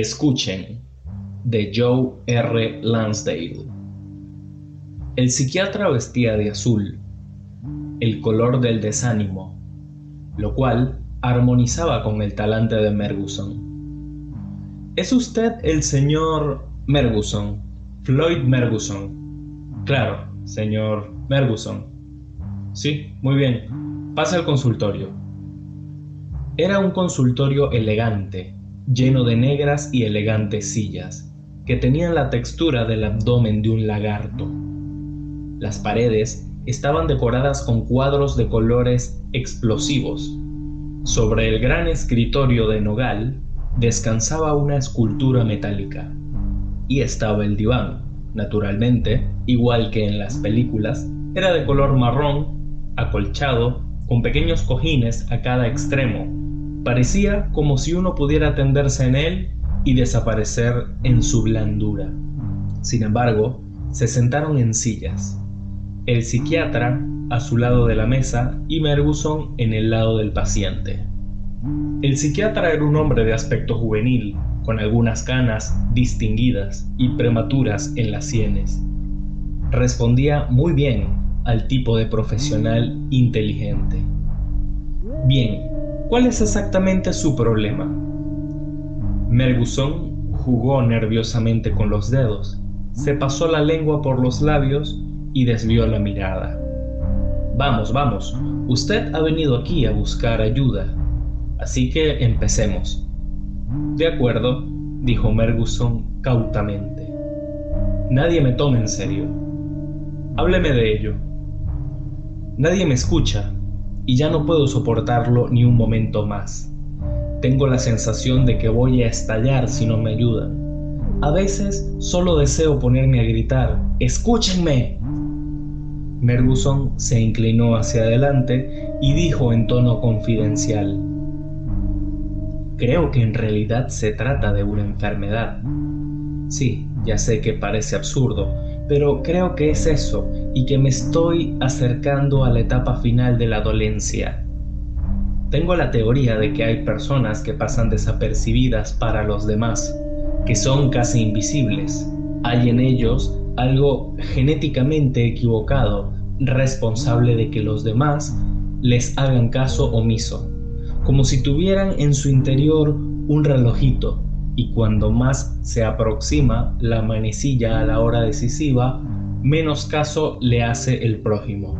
Escuchen, de Joe R. Lansdale. El psiquiatra vestía de azul, el color del desánimo, lo cual armonizaba con el talante de Merguson. ¿Es usted el señor Merguson, Floyd Merguson? Claro, señor Merguson. Sí, muy bien. Pasa al consultorio. Era un consultorio elegante, lleno de negras y elegantes sillas, que tenían la textura del abdomen de un lagarto. Las paredes estaban decoradas con cuadros de colores explosivos. Sobre el gran escritorio de nogal descansaba una escultura metálica. Y estaba el diván, naturalmente, igual que en las películas, era de color marrón, acolchado, con pequeños cojines a cada extremo Parecía como si uno pudiera tenderse en él y desaparecer en su blandura. Sin embargo, se sentaron en sillas. El psiquiatra a su lado de la mesa y Merguson en el lado del paciente. El psiquiatra era un hombre de aspecto juvenil, con algunas canas distinguidas y prematuras en las sienes. Respondía muy bien al tipo de profesional inteligente. Bien, ¿Cuál es exactamente su problema? Merguson jugó nerviosamente con los dedos, se pasó la lengua por los labios y desvió la mirada. Vamos, vamos, usted ha venido aquí a buscar ayuda, así que empecemos. De acuerdo, dijo Merguson cautamente. Nadie me toma en serio. Hábleme de ello. Nadie me escucha, y ya no puedo soportarlo ni un momento más. Tengo la sensación de que voy a estallar si no me ayudan. A veces solo deseo ponerme a gritar, ¡Escúchenme! Merguson se inclinó hacia adelante y dijo en tono confidencial, Creo que en realidad se trata de una enfermedad. Sí, ya sé que parece absurdo, pero creo que es eso y que me estoy acercando a la etapa final de la dolencia. Tengo la teoría de que hay personas que pasan desapercibidas para los demás, que son casi invisibles. Hay en ellos algo genéticamente equivocado, responsable de que los demás les hagan caso omiso, como si tuvieran en su interior un relojito y cuando más se aproxima la manecilla a la hora decisiva, menos caso le hace el prójimo.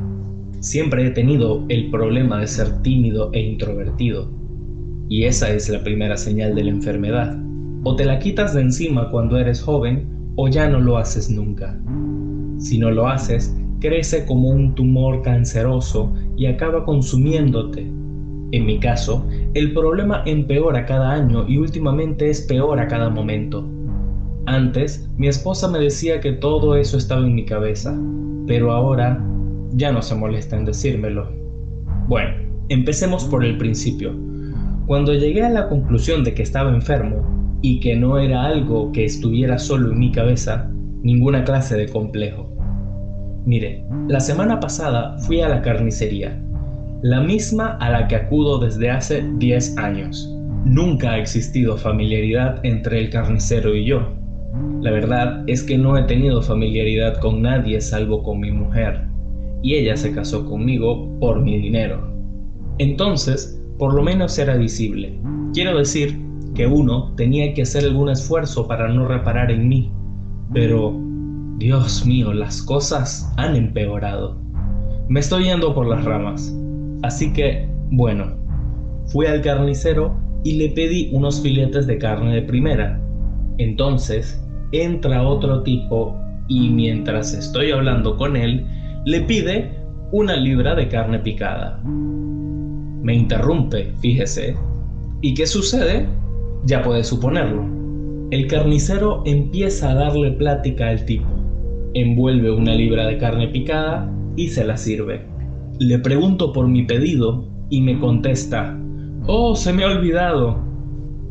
Siempre he tenido el problema de ser tímido e introvertido, y esa es la primera señal de la enfermedad. O te la quitas de encima cuando eres joven, o ya no lo haces nunca. Si no lo haces, crece como un tumor canceroso y acaba consumiéndote en mi caso, el problema empeora cada año y últimamente es peor a cada momento. Antes, mi esposa me decía que todo eso estaba en mi cabeza, pero ahora ya no se molesta en decírmelo. Bueno, empecemos por el principio. Cuando llegué a la conclusión de que estaba enfermo y que no era algo que estuviera solo en mi cabeza, ninguna clase de complejo. Mire, la semana pasada fui a la carnicería la misma a la que acudo desde hace 10 años. Nunca ha existido familiaridad entre el carnicero y yo. La verdad es que no he tenido familiaridad con nadie salvo con mi mujer, y ella se casó conmigo por mi dinero. Entonces, por lo menos era visible. Quiero decir que uno tenía que hacer algún esfuerzo para no reparar en mí. Pero, Dios mío, las cosas han empeorado. Me estoy yendo por las ramas. Así que, bueno, fui al carnicero y le pedí unos filetes de carne de primera. Entonces, entra otro tipo y mientras estoy hablando con él, le pide una libra de carne picada. Me interrumpe, fíjese. ¿Y qué sucede? Ya puede suponerlo. El carnicero empieza a darle plática al tipo. Envuelve una libra de carne picada y se la sirve. Le pregunto por mi pedido y me contesta, Oh, se me ha olvidado.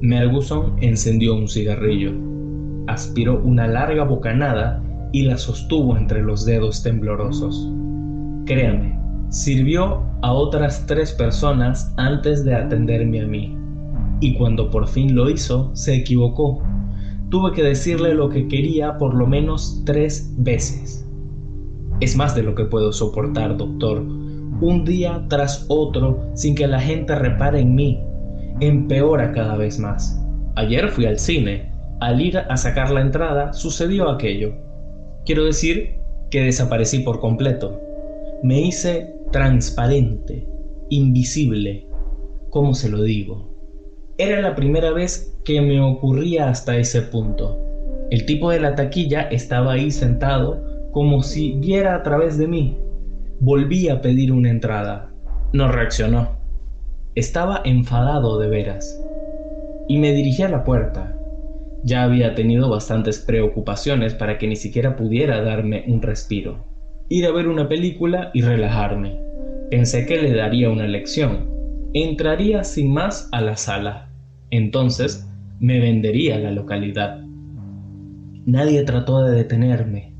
Merguson encendió un cigarrillo, aspiró una larga bocanada y la sostuvo entre los dedos temblorosos. Créame, sirvió a otras tres personas antes de atenderme a mí, y cuando por fin lo hizo, se equivocó tuve que decirle lo que quería por lo menos tres veces. Es más de lo que puedo soportar, doctor. Un día tras otro sin que la gente repare en mí. Empeora cada vez más. Ayer fui al cine. Al ir a sacar la entrada sucedió aquello. Quiero decir que desaparecí por completo. Me hice transparente, invisible. ¿Cómo se lo digo? Era la primera vez que me ocurría hasta ese punto. El tipo de la taquilla estaba ahí sentado como si viera a través de mí. Volví a pedir una entrada. No reaccionó. Estaba enfadado de veras. Y me dirigí a la puerta. Ya había tenido bastantes preocupaciones para que ni siquiera pudiera darme un respiro. Ir a ver una película y relajarme. Pensé que le daría una lección. Entraría sin más a la sala. Entonces me vendería la localidad. Nadie trató de detenerme.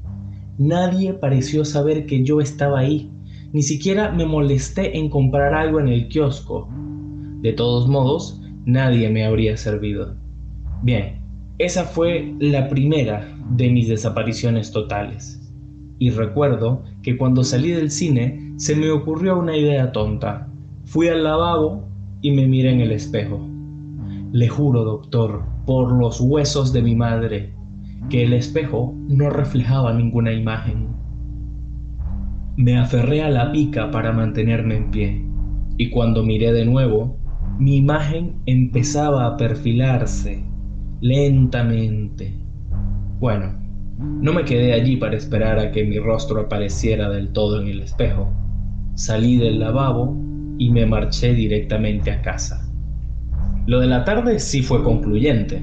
Nadie pareció saber que yo estaba ahí. Ni siquiera me molesté en comprar algo en el kiosco. De todos modos, nadie me habría servido. Bien, esa fue la primera de mis desapariciones totales. Y recuerdo que cuando salí del cine se me ocurrió una idea tonta. Fui al lavabo y me miré en el espejo. Le juro, doctor, por los huesos de mi madre, que el espejo no reflejaba ninguna imagen. Me aferré a la pica para mantenerme en pie, y cuando miré de nuevo, mi imagen empezaba a perfilarse lentamente. Bueno, no me quedé allí para esperar a que mi rostro apareciera del todo en el espejo. Salí del lavabo y me marché directamente a casa. Lo de la tarde sí fue concluyente.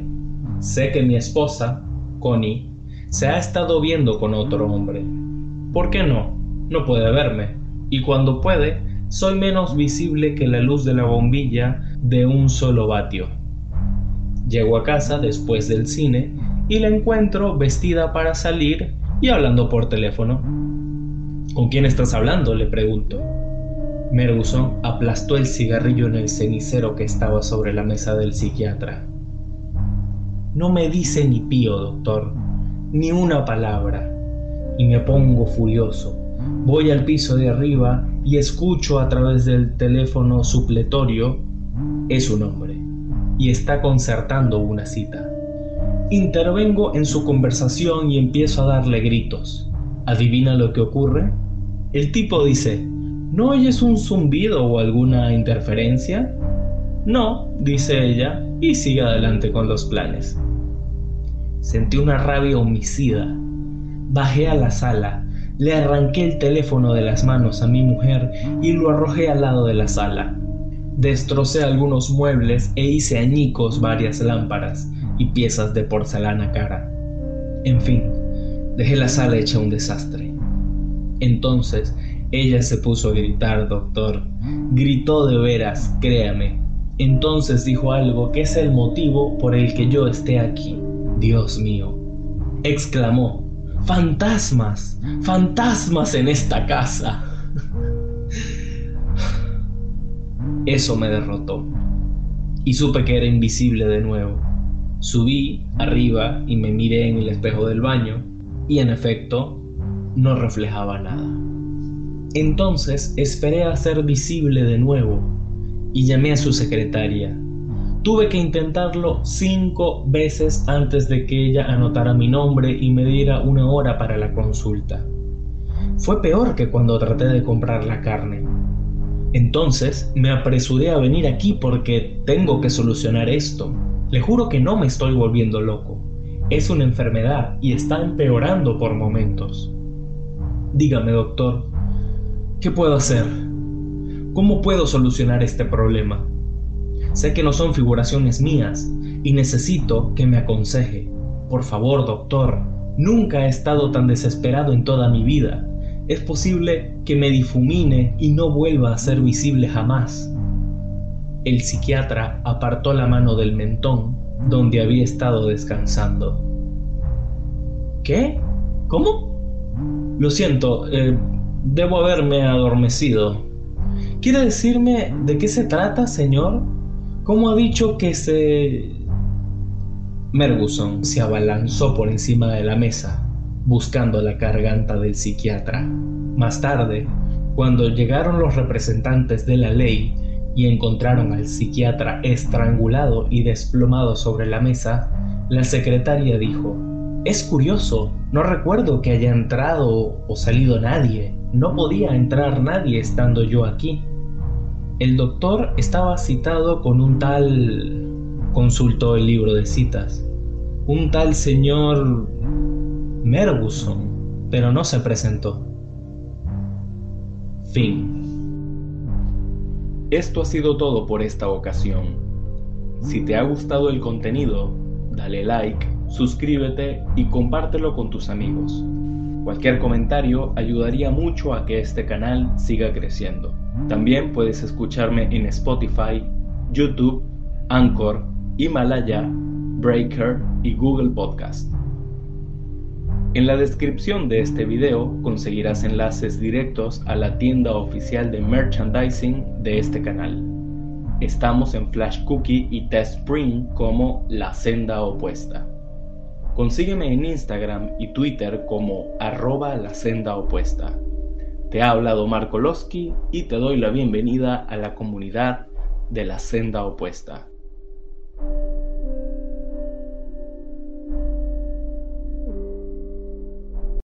Sé que mi esposa, Connie, se ha estado viendo con otro hombre. ¿Por qué no? No puede verme. Y cuando puede, soy menos visible que la luz de la bombilla de un solo vatio. Llego a casa después del cine y la encuentro vestida para salir y hablando por teléfono. ¿Con quién estás hablando? le pregunto. Merguson aplastó el cigarrillo en el cenicero que estaba sobre la mesa del psiquiatra. No me dice ni pío, doctor, ni una palabra. Y me pongo furioso. Voy al piso de arriba y escucho a través del teléfono supletorio, es un hombre, y está concertando una cita. Intervengo en su conversación y empiezo a darle gritos. ¿Adivina lo que ocurre? El tipo dice, ¿No oyes un zumbido o alguna interferencia? No, dice ella, y sigue adelante con los planes. Sentí una rabia homicida. Bajé a la sala, le arranqué el teléfono de las manos a mi mujer y lo arrojé al lado de la sala. Destrocé algunos muebles e hice añicos varias lámparas y piezas de porcelana cara. En fin, dejé la sala hecha un desastre. Entonces ella se puso a gritar, doctor. Gritó de veras, créame. Entonces dijo algo que es el motivo por el que yo esté aquí. Dios mío. Exclamó, fantasmas, fantasmas en esta casa. Eso me derrotó. Y supe que era invisible de nuevo. Subí arriba y me miré en el espejo del baño y en efecto no reflejaba nada. Entonces esperé a ser visible de nuevo y llamé a su secretaria. Tuve que intentarlo cinco veces antes de que ella anotara mi nombre y me diera una hora para la consulta. Fue peor que cuando traté de comprar la carne. Entonces me apresuré a venir aquí porque tengo que solucionar esto. Le juro que no me estoy volviendo loco. Es una enfermedad y está empeorando por momentos. Dígame, doctor, ¿Qué puedo hacer? ¿Cómo puedo solucionar este problema? Sé que no son figuraciones mías y necesito que me aconseje. Por favor, doctor, nunca he estado tan desesperado en toda mi vida. Es posible que me difumine y no vuelva a ser visible jamás. El psiquiatra apartó la mano del mentón donde había estado descansando. ¿Qué? ¿Cómo? Lo siento, eh, Debo haberme adormecido. ¿Quiere decirme de qué se trata, señor? ¿Cómo ha dicho que se... Merguson se abalanzó por encima de la mesa, buscando la garganta del psiquiatra. Más tarde, cuando llegaron los representantes de la ley y encontraron al psiquiatra estrangulado y desplomado sobre la mesa, la secretaria dijo, es curioso, no recuerdo que haya entrado o salido nadie. No podía entrar nadie estando yo aquí. El doctor estaba citado con un tal... consultó el libro de citas. Un tal señor... Merguson, pero no se presentó. Fin. Esto ha sido todo por esta ocasión. Si te ha gustado el contenido, dale like suscríbete y compártelo con tus amigos. Cualquier comentario ayudaría mucho a que este canal siga creciendo. También puedes escucharme en Spotify, YouTube, Anchor, Himalaya, Breaker y Google Podcast. En la descripción de este video conseguirás enlaces directos a la tienda oficial de merchandising de este canal. Estamos en Flash Cookie y Test Spring como La Senda Opuesta. Consígueme en Instagram y Twitter como arroba la senda opuesta. Te ha hablado Marco Losky y te doy la bienvenida a la comunidad de la senda opuesta.